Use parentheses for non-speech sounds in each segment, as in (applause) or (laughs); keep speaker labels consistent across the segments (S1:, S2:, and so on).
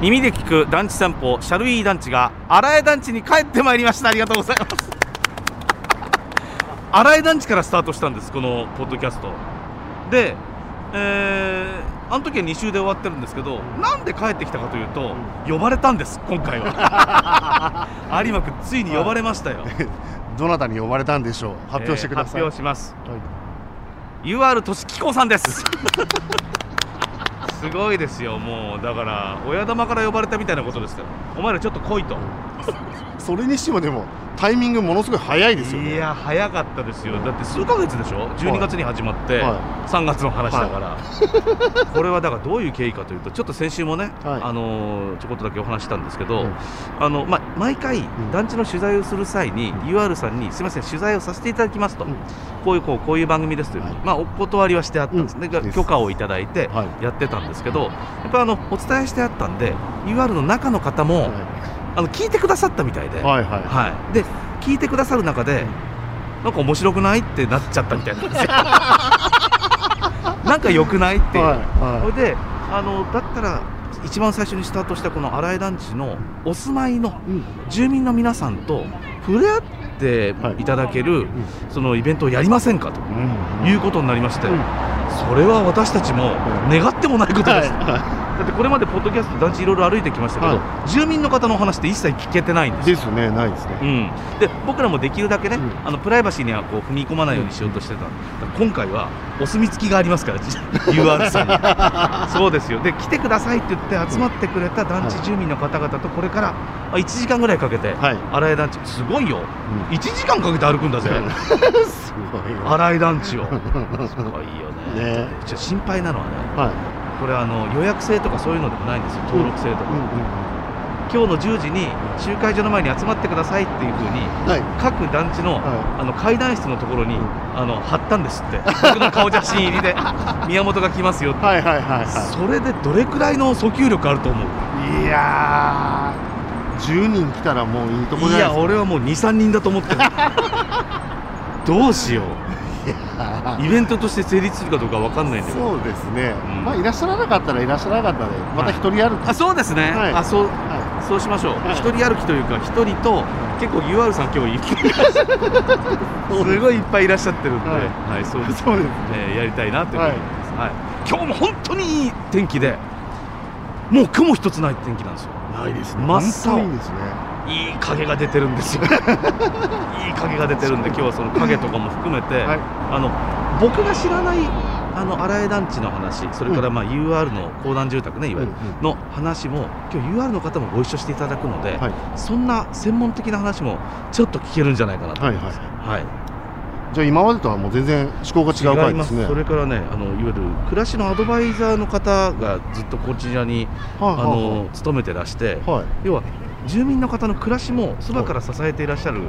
S1: 耳で聞く団地散歩シャルイー団地が荒江団地に帰ってまいりました。ありがとうございます。荒江団地からスタートしたんですこのポッドキャスト。でえー、あの時は2週で終わってるんですけどなんで帰ってきたかというと呼ばれたんです今回は。有馬君ついに呼ばれましたよ。
S2: どなたに呼ばれたんでしょう。発表してください、
S1: えー発表します。
S2: はい。
S1: UR 都市機構さんですすごいですよもう。だから親玉から呼ばれたみたいなことですからお前らちょっと来いと。
S2: それにしてもでもタイミングものすごい早いですよね。
S1: いや早かったですよ。だって数ヶ月でしょ？12月に始まって
S2: は
S1: 3月の話だから、(laughs) これはだからどういう経緯かというとちょっと先週もね、
S2: はい。
S1: あのーちょこっとだけお話ししたんですけど、
S2: うん。
S1: あのま、毎回
S2: ん。
S1: 団地の取材をする際に、UR さんにすみません取材をさせていただきますと、
S2: うん
S1: こういうこうこういう番組ですという
S2: はい。
S1: まあ、お断りはしてあったんですね、
S2: うん。です。
S1: 許可をいただいて
S2: はい。
S1: やってたんですけど、やっぱりあのお伝えしてあったんで UR の中の方も、あの聞いてくださったみたいで。
S2: はいはい。
S1: はい、で聞いてくださる中で、なんか面白くないってなっちゃったみたいなんですよ。(laughs) なんか良くないって。いう、
S2: はいはい。
S1: それであのだったら一番最初にスタートしたこの新井団地のお住まいの
S2: うん。
S1: 住民の皆さんと触れ合っていただける、そのイベントをやりませんかと。
S2: うん。
S1: いうことになりまして、
S2: うん。
S1: それは私たちも願ってもないことです。
S2: はい。は
S1: だってこれまでポッドキャスト団地いろいろ歩いてきましたけど、
S2: は
S1: 住民の方のお話って一切聞けてないんです。
S2: ですねないですね。
S1: うん、で僕らもできるだけね、
S2: うん。
S1: あのプライバシーにはこう踏み込まないようにしようとしてた、だ。から今回はお墨付きがありますから、じ UR さんに。(laughs) そうですよ。で来てくださいって言って集まってくれた団地住民の方々とこれからあ1時間ぐらいかけて、
S2: はい。
S1: 新井団地。すごいよ、1時間かけて歩くんだぜ、(laughs)
S2: すごいよ。
S1: 新井団地を。(laughs) すごいよね。
S2: ね。
S1: 心配なのはね
S2: はい
S1: これあの予約制とかそういうのでもないんですよ。登録制とか、今日の10時に集会所の前に集まってくださいっていうふうに
S2: はい。
S1: 各団地の,、
S2: は
S1: あの階段室のところに、あの貼ったんですって。(laughs) 僕の顔写真入りで宮本が来ますよって、
S2: はいはいはいは
S1: それでどれくらいの訴求力あると思う？
S2: いいやー10人来たらもういいとこじゃないですか。
S1: いや俺はもう23人だと思ってる。(laughs) どうしよ
S2: あ
S1: うイベントとして成立するかどうかわかんないんだけど。
S2: そうですね、
S1: うん。
S2: まあいらっしゃらなかったらいらっしゃらなかったでまた一人歩き、
S1: あそうですね、
S2: はい。
S1: あそう。
S2: は
S1: そうしましょう、
S2: はい。
S1: 一人歩きというか一人と結構 UR さん今日行き (laughs) す。ごいいっぱいいらっしゃってるんで、
S2: は
S1: はいい、そうです。(laughs)
S2: そうです
S1: えーやりたいなというふうに思います、はい。今日も本当にいい天気でもう雲一つない天気なんですよ。
S2: いないですね。
S1: 真っ青。
S2: いいですね
S1: いい影が出てるんですよ。(laughs) いい影が出てるんで今日はその影とかも含めて、
S2: はい。
S1: あの僕が知らないあの荒江団地の話それからまあ UR の公団住宅ねいわゆる、
S2: うん
S1: の話も今日 UR の方もご一緒していただくので、
S2: はい。
S1: そんな専門的な話もちょっと聞けるんじゃないかなと。
S2: はいはい。
S1: 思います、はい。
S2: じゃあ今までとはもう全然思考が違う回ですね。
S1: それからねあのいわゆる暮らしのアドバイザーの方がずっとこちらに、
S2: はい
S1: あの勤めてらして、
S2: はい。
S1: 要は住民の方の暮らしもそばから支えていらっしゃる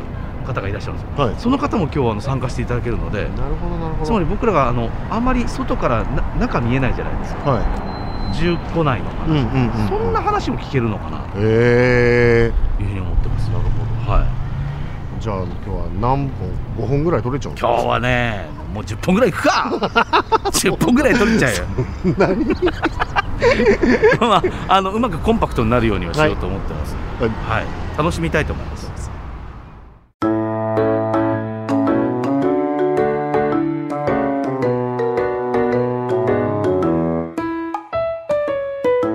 S1: 方がいらっしゃるんですよ。
S2: はい。
S1: その方も今日はあの参加していただけるので。
S2: なるほどなるほど。
S1: つまり僕らがあのあんまり外からな中見えないじゃないですか。
S2: は
S1: 住戸内の話、
S2: いうんうんうん
S1: そんな話も聞けるのかな。というふうに思ってますなるほど、はい、
S2: じゃあ今日は何本5本ぐらい取れちゃうんですか？
S1: 今日はねもう10本ぐらいいくか。(laughs) 10本ぐらい取れちゃうよ。
S2: 何 (laughs)
S1: まあ、あのうまくコンパクトになるようにはしようと思ってます、
S2: はい。
S1: はい、楽しみたいと思います。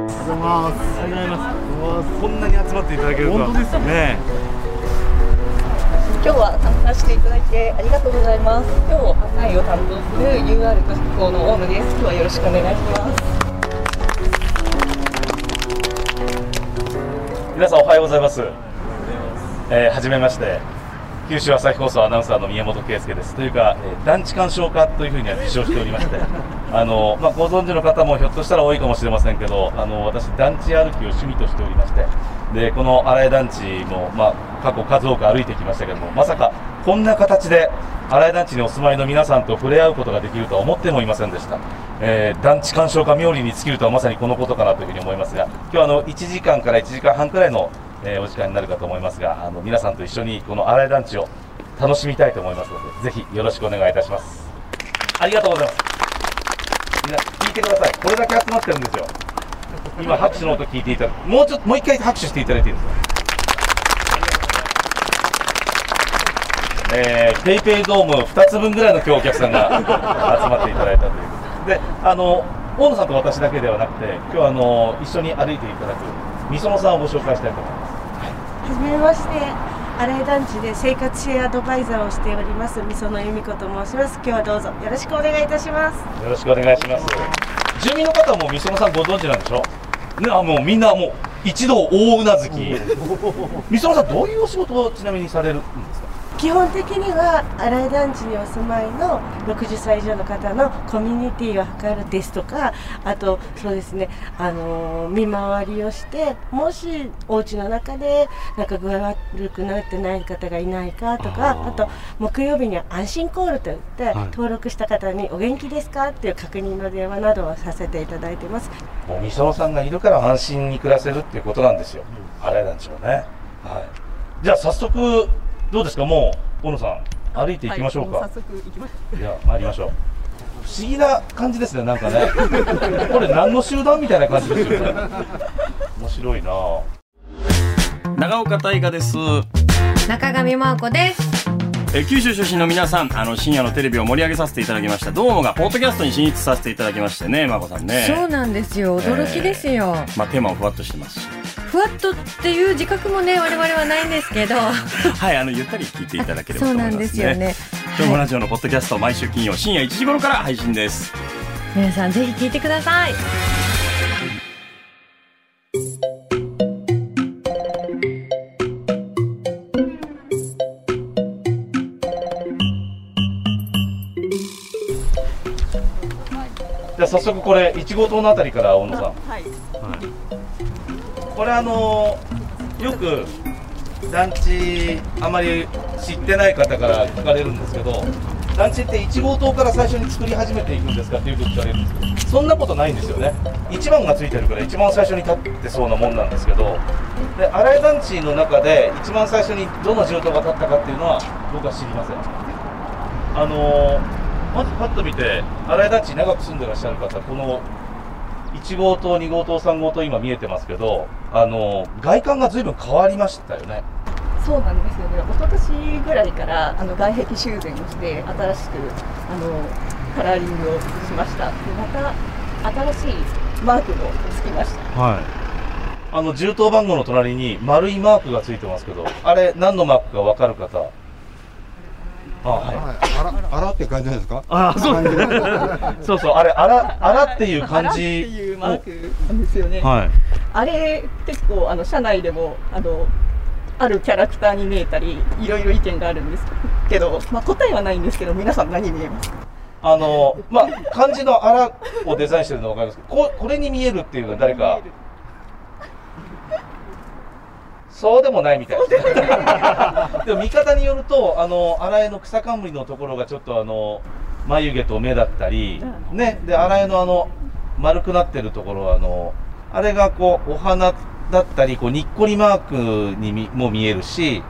S2: ありがとうございます。
S1: ありがとうございます。こんなに集まっていただけるとは。
S2: 本当です
S1: ね。
S3: 今日は参加していただいてありがとうございます。今日案内を担当する UR 都市機構の大野です。今日はよろしくお願いします。
S4: 皆さんおはようございます。えー、はじめまして。九州朝日放送アナウンサーの宮本圭介です。というか、えー団地鑑賞家というふうには自称しておりまして、(laughs) あのまあ、ご存知の方もひょっとしたら多いかもしれませんけど、あの私、団地歩きを趣味としておりまして、でこの新井団地も、まあ、過去数多く歩いてきましたけども、まさかこんな形で新井団地にお住まいの皆さんと触れ合うことができるとは思ってもいませんでした。えー団地鑑賞家冥利に尽きるとはまさにこのことかなというふうに思いますが、今日はあの1時間から1時間半くらいの、えーお時間になるかと思いますが、あの皆さんと一緒にこの新井団地を楽しみたいと思いますので、ぜひよろしくお願いいたします。ありがとうございます。みんな聞いてください。これだけ集まってるんですよ。
S1: 今拍手の音聞いていただもうちょっともう一回拍手していただいていいですか？えー、ペイペイドーム2つ分ぐらいの今日お客さんが集まっていただいたということで。であの大野さんと私だけではなくて今日あの一緒に歩いていただくみそのさんをご紹介したいと思います。
S5: はじめまして。新井団地で生活支援アドバイザーをしておりますみその由美子と申します。今日はどうぞよろしくお願いいたします。
S1: よろしくお願いします。住民の方もみそのさんご存知なんでしょ？ねあもうみんなもう一度大うなずき。みそのさんどういうお仕事をちなみにされるんですか？
S5: 基本的には新井団地にお住まいの60歳以上の方のコミュニティを図るですとかあとそうですねあの見回りをしてもしお家の中でなんか具合悪くなってない方がいないかとかあと木曜日には安心コールといって、
S6: はい。
S5: 登録した方にお元気ですか？っていう確認の電話などをさせていただいてます。
S1: もうみそのさんがいるから安心に暮らせるっていうことなんですよ。新井団地はね。はい。じゃあ早速どうですか？もう大野さん歩いていきましょうか、
S3: はい、も早速行きましょう。
S1: いや、参りましょう。不思議な感じですね、なんかね。(laughs) これ何の集団みたいな感じですよね。面白いなぁ。
S7: 長岡大河です
S8: 中上真央子です
S7: えー九州出身の皆さんあの深夜のテレビを盛り上げさせていただきましたどうもがポッドキャストに進出させていただきましてね真子さんね
S8: そうなんですよ驚きですよ、
S7: まあテーマもふわっとしてますし
S8: ふわっとっていう自覚もね我々はないんですけど。(laughs)
S7: はいあのゆったり聞いていただければと
S8: そうな
S7: 思いますね。
S8: んですよね。
S7: 今日も
S8: はい
S7: ラジオのポッドキャスト毎週金曜深夜1時頃から配信です。
S8: 皆さんぜひ聞いてください。
S1: じゃあ早速これ、1号棟のあたりから大野さん。
S3: はい。
S1: これあのよく団地あまり知ってない方から聞かれるんですけど団地って1号棟から最初に作り始めていくんですかってよく聞かれるんですけどそんなことないんですよね。1番がついてるから一番最初に立ってそうなもんなんですけどで新井団地の中で一番最初にどの住棟が建ったかっていうのは僕は知りません。あのまずパッと見て新井団地長く住んでらっしゃる方この1号棟、2号棟、3号棟、今見えてますけど、あの外観がずいぶん変わりましたよね。
S3: そうなんですよね。一昨年ぐらいからあの外壁修繕をして新しくあのカラーリングをしました。でまた新しいマークもつきました。
S6: はい
S1: あの銃刀番号の隣に丸いマークがついてますけど、あれ何のマークかわかる方？あ、はい。
S2: はい、あら、あらって感じなんですか？
S6: あそう。
S2: 感じ
S1: そうそう、あれ、あら、あらっていう
S3: あらって
S1: 感じ
S3: いうマークなんですよね。
S6: はい。
S3: あれ結構あの社内でもあのあるキャラクターに見えたりいろいろ意見があるんですけど、まあ、答えはないんですけど皆さん何見えますか？
S1: あの、まあ、漢字のあらをデザインしてるのわかりますけど、ここれに見えるっていうのは誰か、そうでもないみたいですね。でも見方によると、あの、荒江の草冠のところがちょっとあの、眉毛と目だったり、ね、で、荒江のあの、丸くなってるところは、あの、あれがこう、お花だったり、こう、にっこりマークにみも見えるし、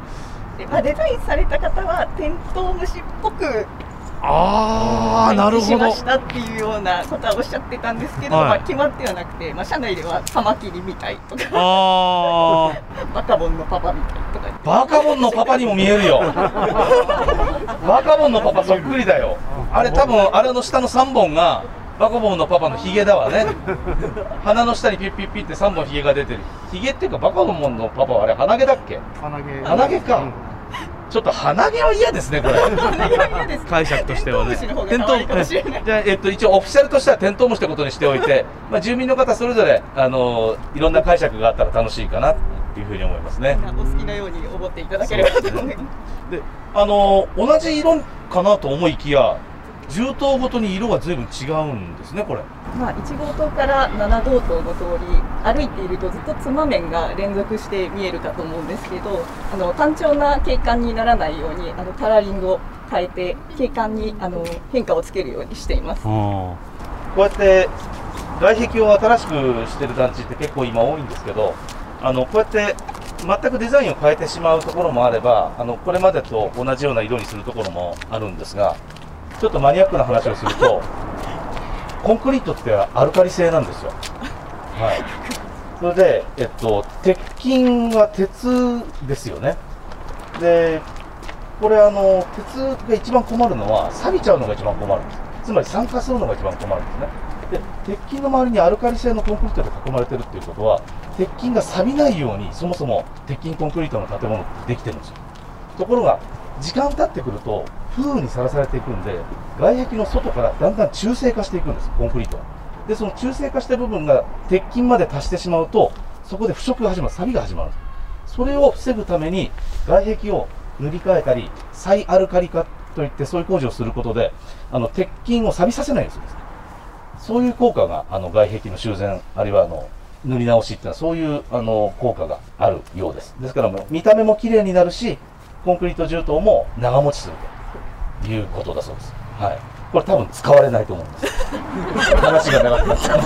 S3: でまあ、デザインされた方はテントウムシっぽく
S6: ああなるほど
S3: しましたっていうようなことはおっしゃってたんですけど、
S6: はい
S3: まあ、決まってはなくて、まあ、社内ではカマキリみたいとか
S6: あ (laughs)
S3: バカボンのパパみたいとか
S1: バカボンのパパにも見えるよ。(laughs) バカボンのパパそっくりだよ。あれ多分、あれの下の3本が、バカボンのパパのヒゲだわね。鼻の下にピッピッピッって3本ヒゲが出てる。ヒゲっていうか、バカボンのパパはあれ鼻毛だっけ？
S2: 鼻毛。
S1: 鼻毛か。ちょっと鼻毛は嫌ですね、これ。
S6: あ解釈としてはね
S3: テント
S1: じゃあ、えっと、一応オフィシャルとしてはテントウムシってことにしておいて、まあ、住民の方それぞれ、あのいろんな解釈があったら楽しいかなというふうに思いますね。
S3: お好きなように思っていただければと思います。
S1: で、あの同じ色かなと思いきや、銃刀ごとに色が随分違うんですね、これ。
S3: まあ、1号棟から7号棟の通り歩いているとずっとつま面が連続して見えるかと思うんですけどあの単調な景観にならないようにあのカラーリングを変えて景観にあの変化をつけるようにしています。
S6: あ
S1: こうやって外壁を新しくしてる団地って結構今多いんですけど、あのこうやって全くデザインを変えてしまうところもあれば、あのこれまでと同じような色にするところもあるんですが、ちょっとマニアックな話をすると、コンクリートってアルカリ性なんですよ。はい、それで、えっと、鉄筋は鉄ですよね。で、これあの、鉄が一番困るのは、錆びちゃうのが一番困るんです。つまり酸化するのが一番困るんですね。で、鉄筋の周りにアルカリ性のコンクリートで囲まれてるっていうことは、鉄筋が錆びないように、そもそも鉄筋コンクリートの建物ってできてるんですよ。ところが、時間経ってくると、風雨にさらされていくんで、外壁の外からだんだん中性化していくんです、コンクリートは。で、その中性化した部分が鉄筋まで達してしまうと、そこで腐食が始まる、錆が始まる。それを防ぐために、外壁を塗り替えたり、再アルカリ化といって、そういう工事をすることで、あの鉄筋を錆びさせないようにするんです。そういう効果が、あの外壁の修繕、あるいはあの塗り直しっていうのは、そういうあの効果があるようです。ですからもう、見た目も綺麗になるし、コンクリート重塔も長持ちするということだそうです。はい。これ多分使われないと思うんです。話が長くなっちゃう。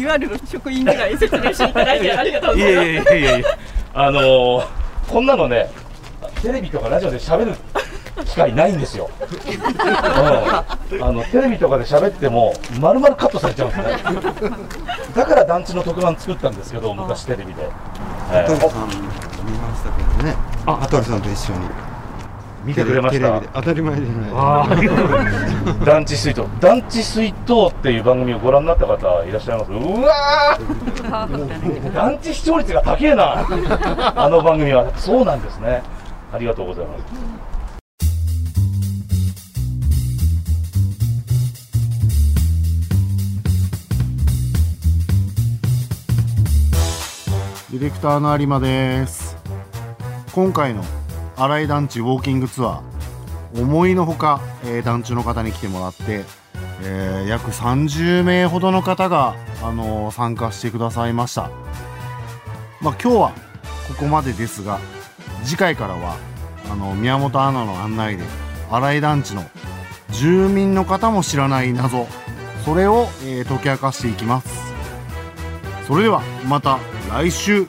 S3: いわゆる職員ぐらい説明していただいてありがとうご
S1: い
S3: ざいます。
S1: や (laughs) いやいやいやいや、あのーこんなのね、テレビとかラジオで喋る機会ないんですよ。うん、あのテレビとかで喋っても、まるまるカットされちゃうんですね。だから団地の特番作ったんですけど、昔テレビで。えー
S9: 見ましたけどね。羽鳥さんと一緒に。
S1: 見てくれました。
S9: 当たり前じゃない。
S1: あー。(laughs) 団地水筒、団地水筒っていう番組をご覧になった方いらっしゃいます？うわー。団地視聴率が高えな、(laughs) あの番組は。そうなんですね。ありがとうございます。
S2: ディレクターの有馬です今回の新井団地ウォーキングツアー思いのほか、えー団地の方に来てもらって、えー約30名ほどの方が、あのー参加してくださいました。まあ今日はここまでですが次回からはあの宮本アナの案内で新井団地の住民の方も知らない謎それを、えー解き明かしていきます。それではまた来週。